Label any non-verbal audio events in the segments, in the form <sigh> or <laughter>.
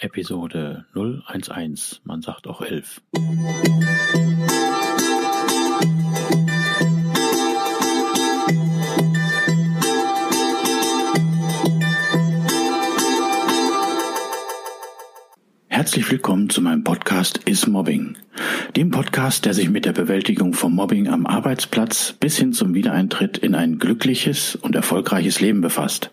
Episode 011, man sagt auch 11. Herzlich willkommen zu meinem Podcast Is Mobbing, dem Podcast, der sich mit der Bewältigung von Mobbing am Arbeitsplatz bis hin zum Wiedereintritt in ein glückliches und erfolgreiches Leben befasst.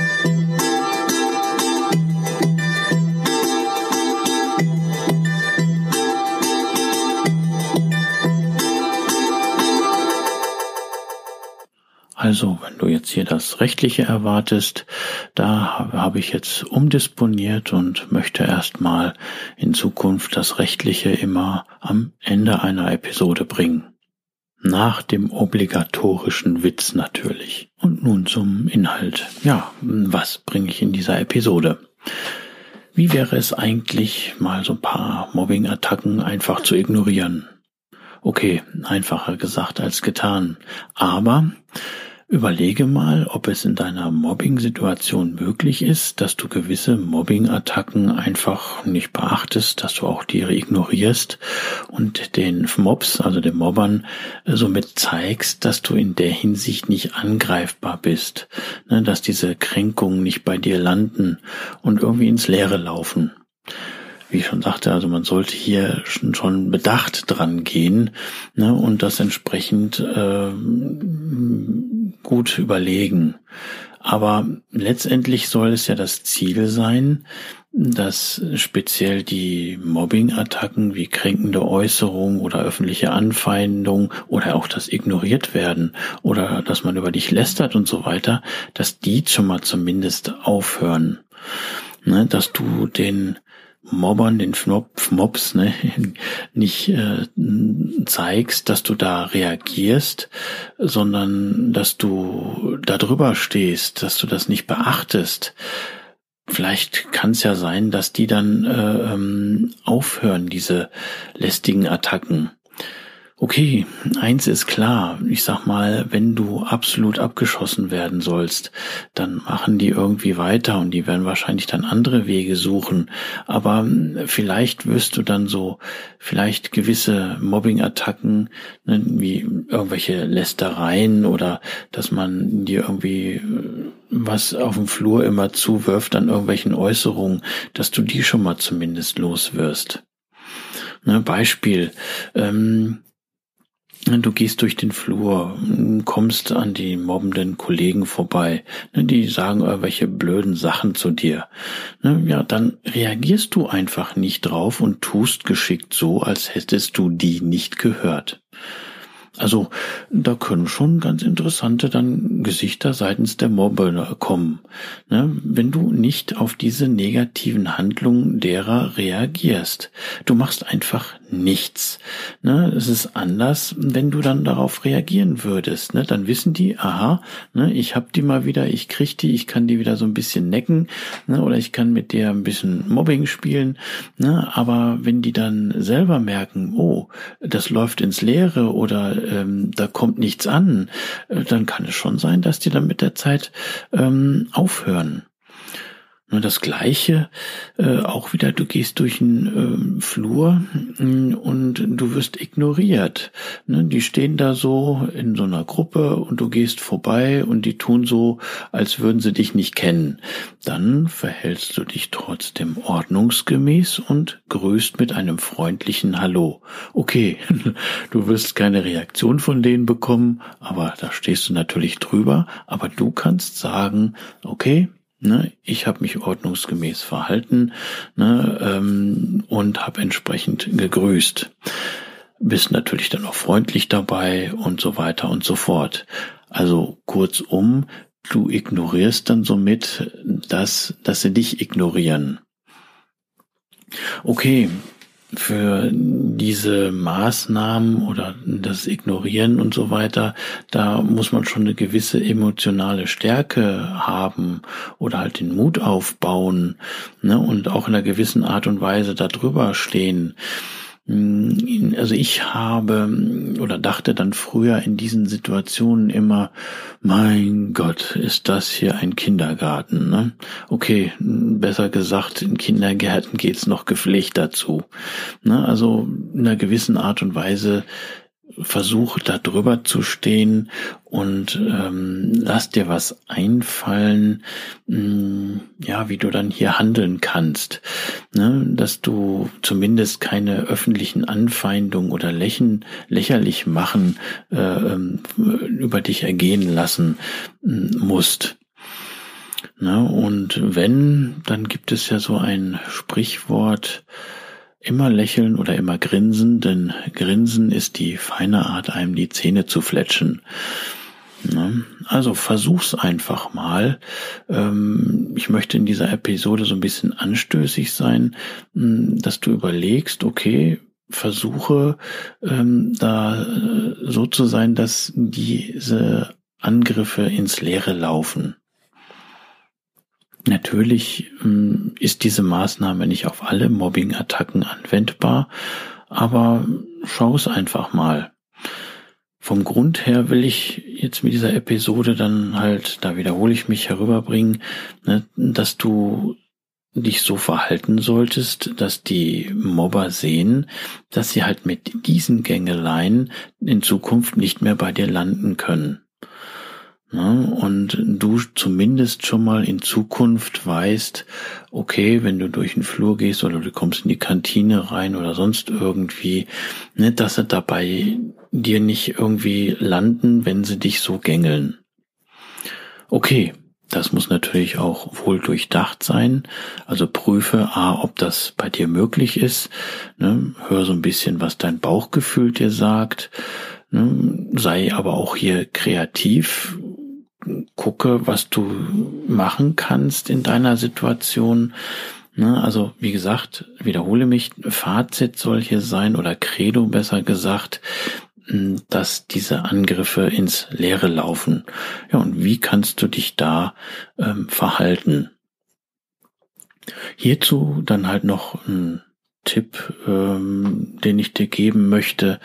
Also, wenn du jetzt hier das Rechtliche erwartest, da habe ich jetzt umdisponiert und möchte erstmal in Zukunft das Rechtliche immer am Ende einer Episode bringen. Nach dem obligatorischen Witz natürlich. Und nun zum Inhalt. Ja, was bringe ich in dieser Episode? Wie wäre es eigentlich, mal so ein paar Mobbing-Attacken einfach zu ignorieren? Okay, einfacher gesagt als getan. Aber Überlege mal, ob es in deiner Mobbing-Situation möglich ist, dass du gewisse Mobbing-Attacken einfach nicht beachtest, dass du auch die ignorierst und den Mobs, also den Mobbern, somit zeigst, dass du in der Hinsicht nicht angreifbar bist, ne, dass diese Kränkungen nicht bei dir landen und irgendwie ins Leere laufen. Wie ich schon sagte, also man sollte hier schon, schon bedacht dran gehen ne, und das entsprechend äh, gut überlegen. Aber letztendlich soll es ja das Ziel sein, dass speziell die Mobbing-Attacken wie kränkende Äußerung oder öffentliche Anfeindung oder auch das ignoriert werden oder dass man über dich lästert und so weiter, dass die schon mal zumindest aufhören. Ne, dass du den Mobbern, den Mobs, ne, <laughs> nicht äh, zeigst, dass du da reagierst, sondern dass du da drüber stehst, dass du das nicht beachtest. Vielleicht kann es ja sein, dass die dann äh, ähm, aufhören, diese lästigen Attacken. Okay, eins ist klar. Ich sag mal, wenn du absolut abgeschossen werden sollst, dann machen die irgendwie weiter und die werden wahrscheinlich dann andere Wege suchen. Aber hm, vielleicht wirst du dann so, vielleicht gewisse Mobbing-Attacken, ne, wie irgendwelche Lästereien oder dass man dir irgendwie äh, was auf dem Flur immer zuwirft an irgendwelchen Äußerungen, dass du die schon mal zumindest los wirst. Ne, Beispiel, ähm, Du gehst durch den Flur, kommst an die mobbenden Kollegen vorbei, ne, die sagen irgendwelche blöden Sachen zu dir. Ne, ja, dann reagierst du einfach nicht drauf und tust geschickt so, als hättest du die nicht gehört. Also da können schon ganz interessante dann Gesichter seitens der Mobber kommen, ne? wenn du nicht auf diese negativen Handlungen derer reagierst. Du machst einfach nichts. Ne? Es ist anders, wenn du dann darauf reagieren würdest. Ne? Dann wissen die, aha, ne, ich hab die mal wieder, ich krieg die, ich kann die wieder so ein bisschen necken ne? oder ich kann mit der ein bisschen Mobbing spielen. Ne? Aber wenn die dann selber merken, oh, das läuft ins Leere oder ähm, da kommt nichts an, äh, dann kann es schon sein, dass die dann mit der Zeit ähm, aufhören. Das Gleiche, äh, auch wieder, du gehst durch einen äh, Flur mh, und du wirst ignoriert. Ne? Die stehen da so in so einer Gruppe und du gehst vorbei und die tun so, als würden sie dich nicht kennen. Dann verhältst du dich trotzdem ordnungsgemäß und grüßt mit einem freundlichen Hallo. Okay, <laughs> du wirst keine Reaktion von denen bekommen, aber da stehst du natürlich drüber, aber du kannst sagen, okay, Ne, ich habe mich ordnungsgemäß verhalten ne, ähm, und habe entsprechend gegrüßt. Bist natürlich dann auch freundlich dabei und so weiter und so fort. Also kurzum, du ignorierst dann somit, dass, dass sie dich ignorieren. Okay, für diese Maßnahmen oder das Ignorieren und so weiter, da muss man schon eine gewisse emotionale Stärke haben oder halt den Mut aufbauen ne, und auch in einer gewissen Art und Weise darüber stehen. Hm, also ich habe oder dachte dann früher in diesen Situationen immer, mein Gott, ist das hier ein Kindergarten. Ne? Okay, besser gesagt, in Kindergärten geht's noch gepflegt dazu. Ne? Also in einer gewissen Art und Weise versuch da drüber zu stehen und ähm, lass dir was einfallen, mh, hm, ja, wie du dann hier handeln kannst, ne? dass du zumindest keine öffentlichen Anfeindungen oder Lächen, lächerlich machen äh, ähm, über dich ergehen lassen äh, musst. Ne? Und wenn, dann gibt es ja so ein Sprichwort, Immer lächeln oder immer grinsen, denn Grinsen ist die feine Art, einem die Zähne zu fletschen. Ne? Also versuch's einfach mal. Ähm, ich möchte in dieser Episode so ein bisschen anstößig sein, hm, dass du überlegst, okay, versuche ähm, da äh, so zu sein, dass diese Angriffe ins Leere laufen. Natürlich ähm, ist diese Maßnahme nicht auf alle Mobbing-Attacken anwendbar, aber schau es einfach mal. Vom Grund her will ich jetzt mit dieser Episode dann halt, da wiederhole ich mich, herüberbringen, ne, dass du dich so verhalten solltest, dass die Mobber sehen, dass sie halt mit diesen Gängeleien in Zukunft nicht mehr bei dir landen können. Ne? Und du zumindest schon mal in Zukunft weißt, okay, wenn du durch den Flur gehst oder du kommst in die Kantine rein oder sonst irgendwie, ne, dass sie dabei dir nicht irgendwie landen, wenn sie dich so gängeln. Okay, das muss natürlich auch wohl durchdacht sein. Also prüfe, a, ob das bei dir möglich ist. Ne? Hör so ein bisschen, was dein Bauchgefühl dir sagt. Ne? Sei aber auch hier kreativ gucke, was du machen kannst in deiner Situation. Ne, also wie gesagt, wiederhole mich, Fazit soll hier sein oder Credo besser gesagt, dass diese Angriffe ins Leere laufen. Ja, und wie kannst du dich da ähm, verhalten? Hierzu dann halt noch ein Tipp, ähm, den ich dir geben möchte,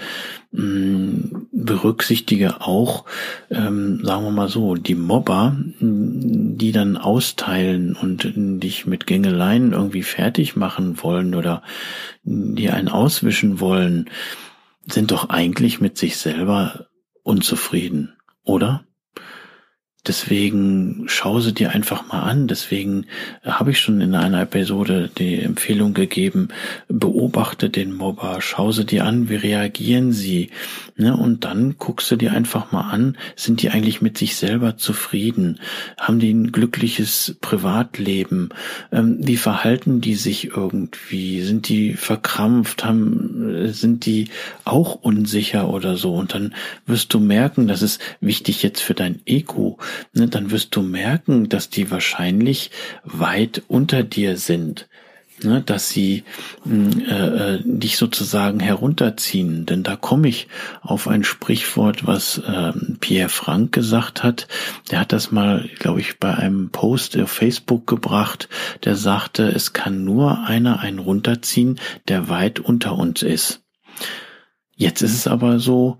ähm, berücksichtige auch, ähm, sagen wir mal so, die Mobber, die dann austeilen und dich mit Gängeleien irgendwie fertig machen wollen oder die einen auswischen wollen, sind doch eigentlich mit sich selber unzufrieden, oder? Deswegen schau sie dir einfach mal an. Deswegen habe ich schon in einer Episode die Empfehlung gegeben, beobachte den Mobber, schau sie dir an, wie reagieren sie. Ne? Und dann guckst du dir einfach mal an, sind die eigentlich mit sich selber zufrieden? Haben die ein glückliches Privatleben? Ähm, wie verhalten die sich irgendwie? Sind die verkrampft? Haben, sind die auch unsicher oder so? Und dann wirst du merken, das ist wichtig jetzt für dein Ego ne, dann wirst du merken, dass die wahrscheinlich weit unter dir sind. Ne, dass sie hm, äh, äh, dich sozusagen herunterziehen. Denn da komme ich auf ein Sprichwort, was äh, Pierre Frank gesagt hat. Der hat das mal, glaube ich, bei einem Post auf Facebook gebracht. Der sagte, es kann nur einer einen runterziehen, der weit unter uns ist. Jetzt ist es aber so,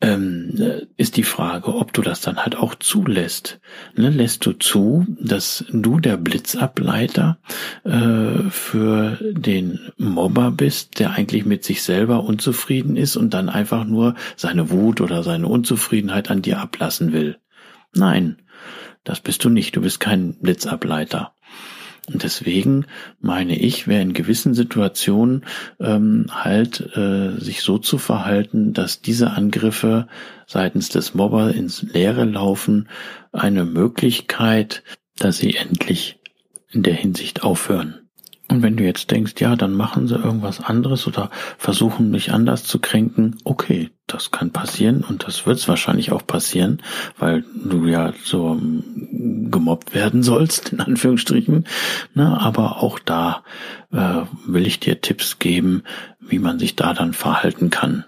ähm, ist die Frage, ob du das dann halt auch zulässt. Ne, lässt du zu, dass du der Blitzableiter äh, für den Mobber bist, der eigentlich mit sich selber unzufrieden ist und dann einfach nur seine Wut oder seine Unzufriedenheit an dir ablassen will? Nein, das bist du nicht. Du bist kein Blitzableiter. Und deswegen meine ich, wer in gewissen Situationen ähm, halt äh, sich so zu verhalten, dass diese Angriffe seitens des Mobber ins Leere laufen, eine Möglichkeit, dass sie endlich in der Hinsicht aufhören. Und wenn du jetzt denkst, ja, dann machen sie irgendwas anderes oder versuchen mich anders zu kränken, okay, das kann passieren und das wird es wahrscheinlich auch passieren, weil du ja so ähm, gemobbt werden sollst, in Anführungsstrichen. Na, aber auch da äh, will ich dir Tipps geben, wie man sich da dann verhalten kann.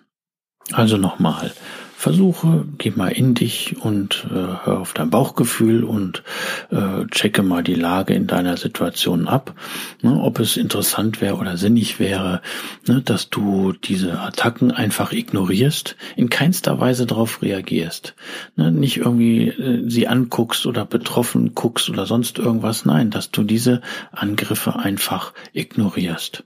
Also nochmal, versuche, geh mal in dich und äh, hör auf dein Bauchgefühl und äh, checke mal die Lage in deiner Situation ab, ne, ob es interessant wäre oder sinnig wäre, ne, dass du diese Attacken einfach ignorierst, in keinster Weise darauf reagierst, ne, nicht irgendwie äh, sie anguckst oder betroffen guckst oder sonst irgendwas, nein, dass du diese Angriffe einfach ignorierst.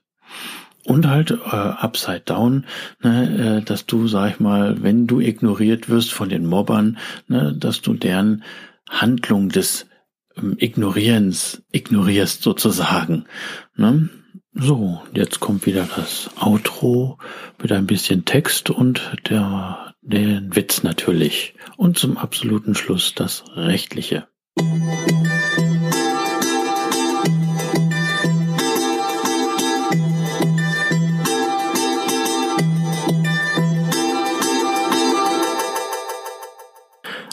Und halt äh, upside down, ne, äh, dass du, sag ich mal, wenn du ignoriert wirst von den Mobbern, ne, dass du deren Handlung des ähm, Ignorierens ignorierst sozusagen. Ne? So, jetzt kommt wieder das Outro mit ein bisschen Text und der, den Witz natürlich. Und zum absoluten Schluss das Rechtliche.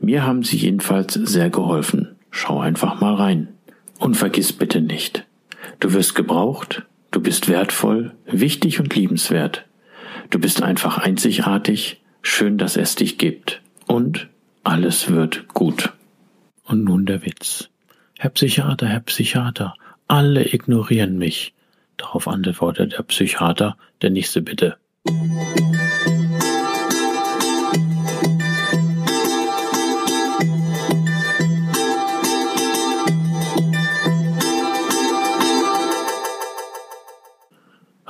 Mir haben sie jedenfalls sehr geholfen. Schau einfach mal rein. Und vergiss bitte nicht, du wirst gebraucht, du bist wertvoll, wichtig und liebenswert. Du bist einfach einzigartig, schön, dass es dich gibt. Und alles wird gut. Und nun der Witz. Herr Psychiater, Herr Psychiater, alle ignorieren mich. Darauf antwortet der Psychiater, der nächste bitte.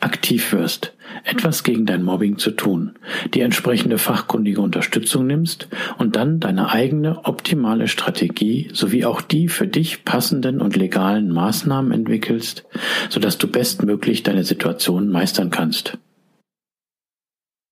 aktiv wirst, etwas gegen dein Mobbing zu tun, die entsprechende fachkundige Unterstützung nimmst und dann deine eigene optimale Strategie sowie auch die für dich passenden und legalen Maßnahmen entwickelst, sodass du bestmöglich deine Situation meistern kannst.